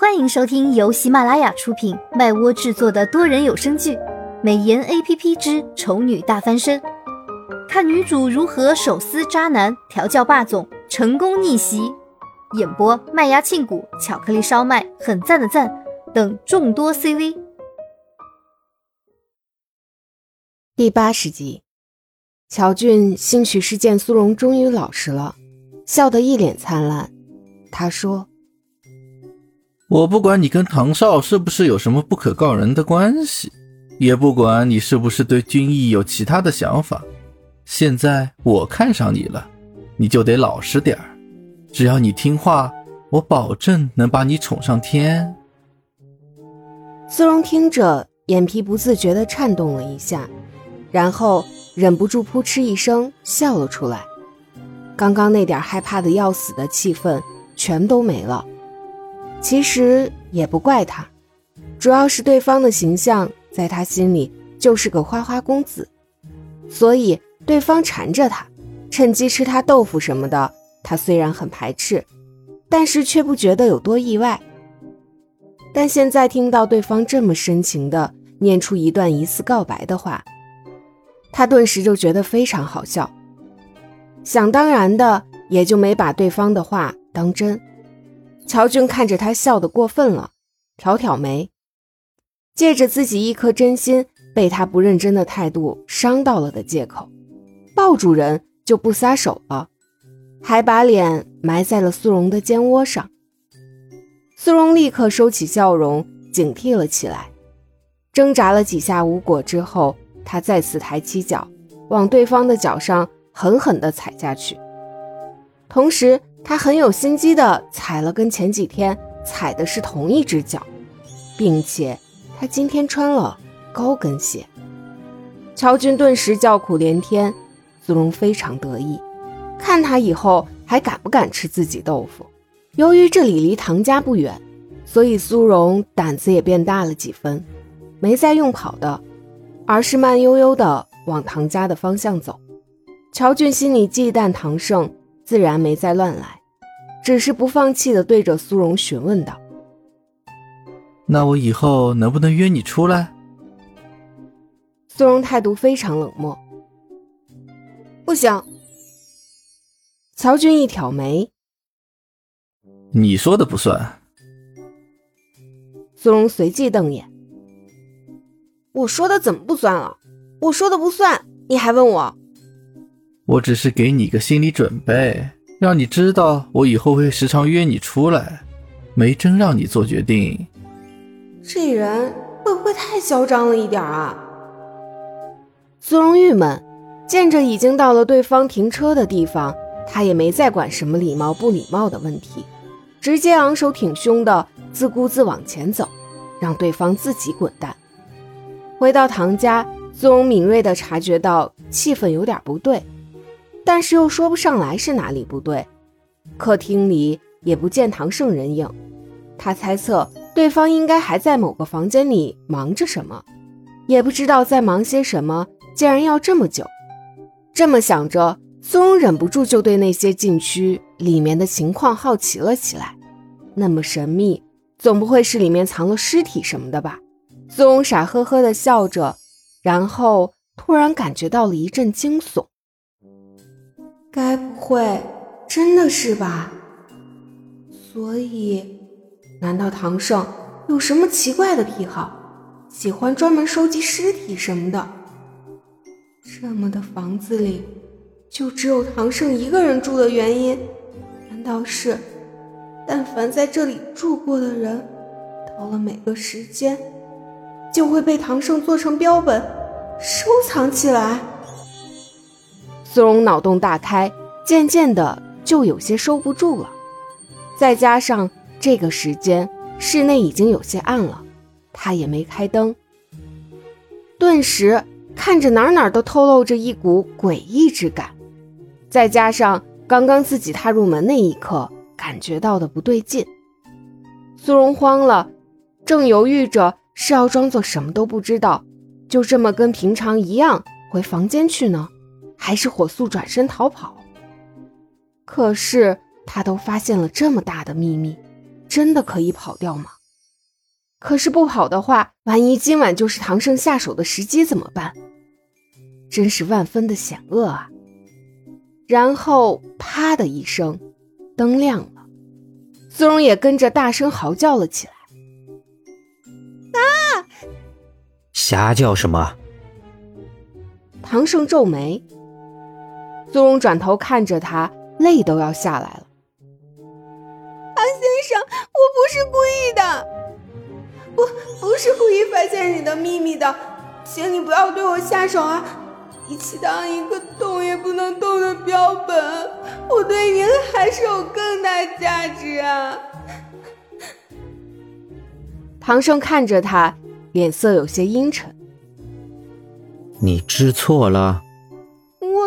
欢迎收听由喜马拉雅出品、麦窝制作的多人有声剧《美颜 A P P 之丑女大翻身》，看女主如何手撕渣男、调教霸总、成功逆袭。演播：麦芽庆谷、巧克力烧麦、很赞的赞等众多 C V。第八十集，乔俊兴许是见苏荣终于老实了，笑得一脸灿烂。他说。我不管你跟唐少是不是有什么不可告人的关系，也不管你是不是对君逸有其他的想法。现在我看上你了，你就得老实点儿。只要你听话，我保证能把你宠上天。苏荣听着，眼皮不自觉地颤动了一下，然后忍不住扑哧一声笑了出来。刚刚那点害怕的要死的气氛全都没了。其实也不怪他，主要是对方的形象在他心里就是个花花公子，所以对方缠着他，趁机吃他豆腐什么的，他虽然很排斥，但是却不觉得有多意外。但现在听到对方这么深情的念出一段疑似告白的话，他顿时就觉得非常好笑，想当然的也就没把对方的话当真。乔俊看着他笑得过分了，挑挑眉，借着自己一颗真心被他不认真的态度伤到了的借口，抱住人就不撒手了，还把脸埋在了苏荣的肩窝上。苏荣立刻收起笑容，警惕了起来，挣扎了几下无果之后，他再次抬起脚，往对方的脚上狠狠地踩下去，同时。他很有心机的踩了跟前几天踩的是同一只脚，并且他今天穿了高跟鞋。乔军顿时叫苦连天，苏荣非常得意，看他以后还敢不敢吃自己豆腐。由于这里离唐家不远，所以苏荣胆子也变大了几分，没再用跑的，而是慢悠悠的往唐家的方向走。乔俊心里忌惮唐胜。自然没再乱来，只是不放弃的对着苏荣询问道：“那我以后能不能约你出来？”苏荣态度非常冷漠：“不行。”曹军一挑眉：“你说的不算。”苏荣随即瞪眼：“我说的怎么不算了？我说的不算，你还问我？”我只是给你个心理准备，让你知道我以后会时常约你出来，没真让你做决定。这人会不会太嚣张了一点啊？苏荣郁闷，见着已经到了对方停车的地方，他也没再管什么礼貌不礼貌的问题，直接昂首挺胸的自顾自往前走，让对方自己滚蛋。回到唐家，苏荣敏锐的察觉到气氛有点不对。但是又说不上来是哪里不对，客厅里也不见唐胜人影，他猜测对方应该还在某个房间里忙着什么，也不知道在忙些什么，竟然要这么久。这么想着，苏荣忍不住就对那些禁区里面的情况好奇了起来。那么神秘，总不会是里面藏了尸体什么的吧？苏荣傻呵呵地笑着，然后突然感觉到了一阵惊悚。该不会真的是吧？所以，难道唐胜有什么奇怪的癖好，喜欢专门收集尸体什么的？这么的房子里，就只有唐胜一个人住的原因，难道是，但凡在这里住过的人，到了每个时间，就会被唐胜做成标本，收藏起来？苏荣脑洞大开，渐渐的就有些收不住了。再加上这个时间，室内已经有些暗了，他也没开灯，顿时看着哪哪都透露着一股诡异之感。再加上刚刚自己踏入门那一刻感觉到的不对劲，苏荣慌了，正犹豫着是要装作什么都不知道，就这么跟平常一样回房间去呢？还是火速转身逃跑。可是他都发现了这么大的秘密，真的可以跑掉吗？可是不跑的话，万一今晚就是唐胜下手的时机怎么办？真是万分的险恶啊！然后啪的一声，灯亮了，苏荣也跟着大声嚎叫了起来。啊！瞎叫什么？唐胜皱眉，苏荣转头看着他，泪都要下来了。唐先生，我不是故意的，不，不是故意发现你的秘密的，请你不要对我下手啊！比起当一个动也不能动的标本，我对您还是有更大价值啊！唐胜看着他，脸色有些阴沉。你知错了，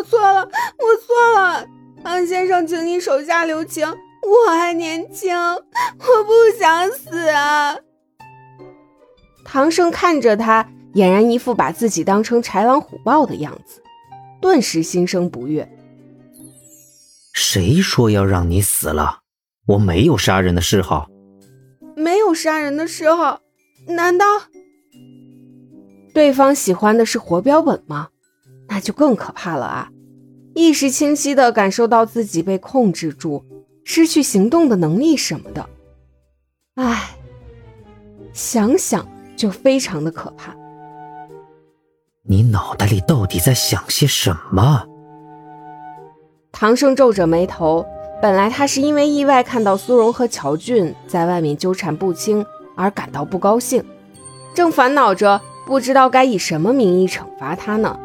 我错了，我错了，安先生，请你手下留情，我还年轻，我不想死啊！唐胜看着他，俨然一副把自己当成豺狼虎豹的样子，顿时心生不悦。谁说要让你死了？我没有杀人的嗜好，没有杀人的嗜好，难道？对方喜欢的是活标本吗？那就更可怕了啊！意识清晰的感受到自己被控制住，失去行动的能力什么的，唉，想想就非常的可怕。你脑袋里到底在想些什么？唐胜皱着眉头，本来他是因为意外看到苏荣和乔俊在外面纠缠不清而感到不高兴，正烦恼着。不知道该以什么名义惩罚他呢？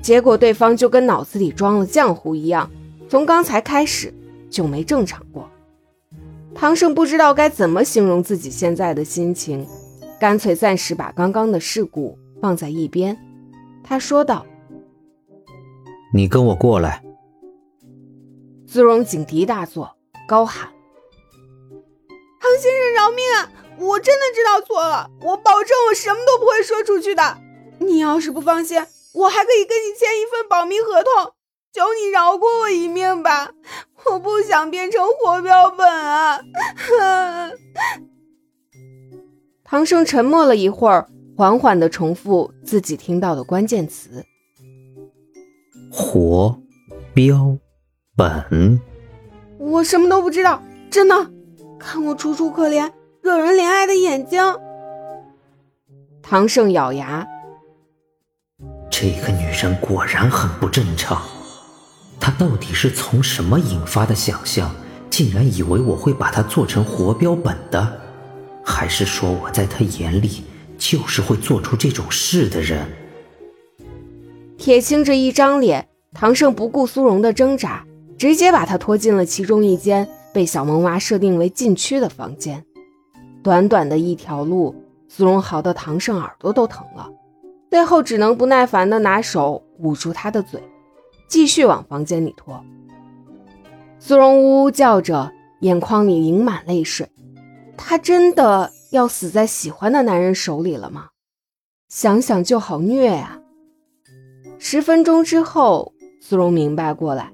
结果对方就跟脑子里装了浆糊一样，从刚才开始就没正常过。唐胜不知道该怎么形容自己现在的心情，干脆暂时把刚刚的事故放在一边。他说道：“你跟我过来。”姿容警笛大作，高喊：“唐先生饶命啊！”我真的知道错了，我保证我什么都不会说出去的。你要是不放心，我还可以跟你签一份保密合同，求你饶过我一命吧！我不想变成活标本啊！唐胜沉默了一会儿，缓缓的重复自己听到的关键词：活标本。我什么都不知道，真的。看我楚楚可怜。惹人怜爱的眼睛。唐胜咬牙，这个女人果然很不正常。她到底是从什么引发的想象，竟然以为我会把她做成活标本的？还是说我在她眼里就是会做出这种事的人？铁青着一张脸，唐胜不顾苏荣的挣扎，直接把她拖进了其中一间被小萌娃设定为禁区的房间。短短的一条路，苏荣嚎的唐胜耳朵都疼了，最后只能不耐烦地拿手捂住他的嘴，继续往房间里拖。苏荣呜呜叫着，眼眶里盈满泪水。他真的要死在喜欢的男人手里了吗？想想就好虐呀！十分钟之后，苏荣明白过来，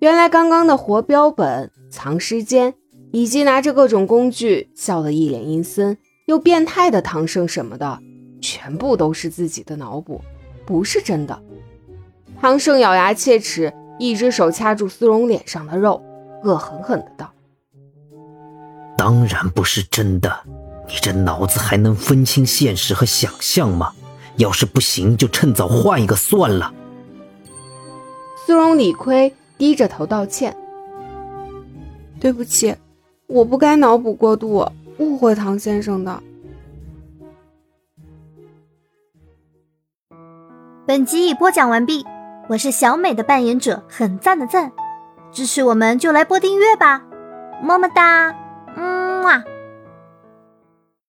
原来刚刚的活标本藏尸间。以及拿着各种工具笑得一脸阴森又变态的唐盛什么的，全部都是自己的脑补，不是真的。唐胜咬牙切齿，一只手掐住苏荣脸上的肉，恶狠狠的道：“当然不是真的，你这脑子还能分清现实和想象吗？要是不行，就趁早换一个算了。”苏荣理亏，低着头道歉：“对不起。”我不该脑补过度，误会唐先生的。本集已播讲完毕，我是小美的扮演者，很赞的赞，支持我们就来播订阅吧，么么哒，嗯啊。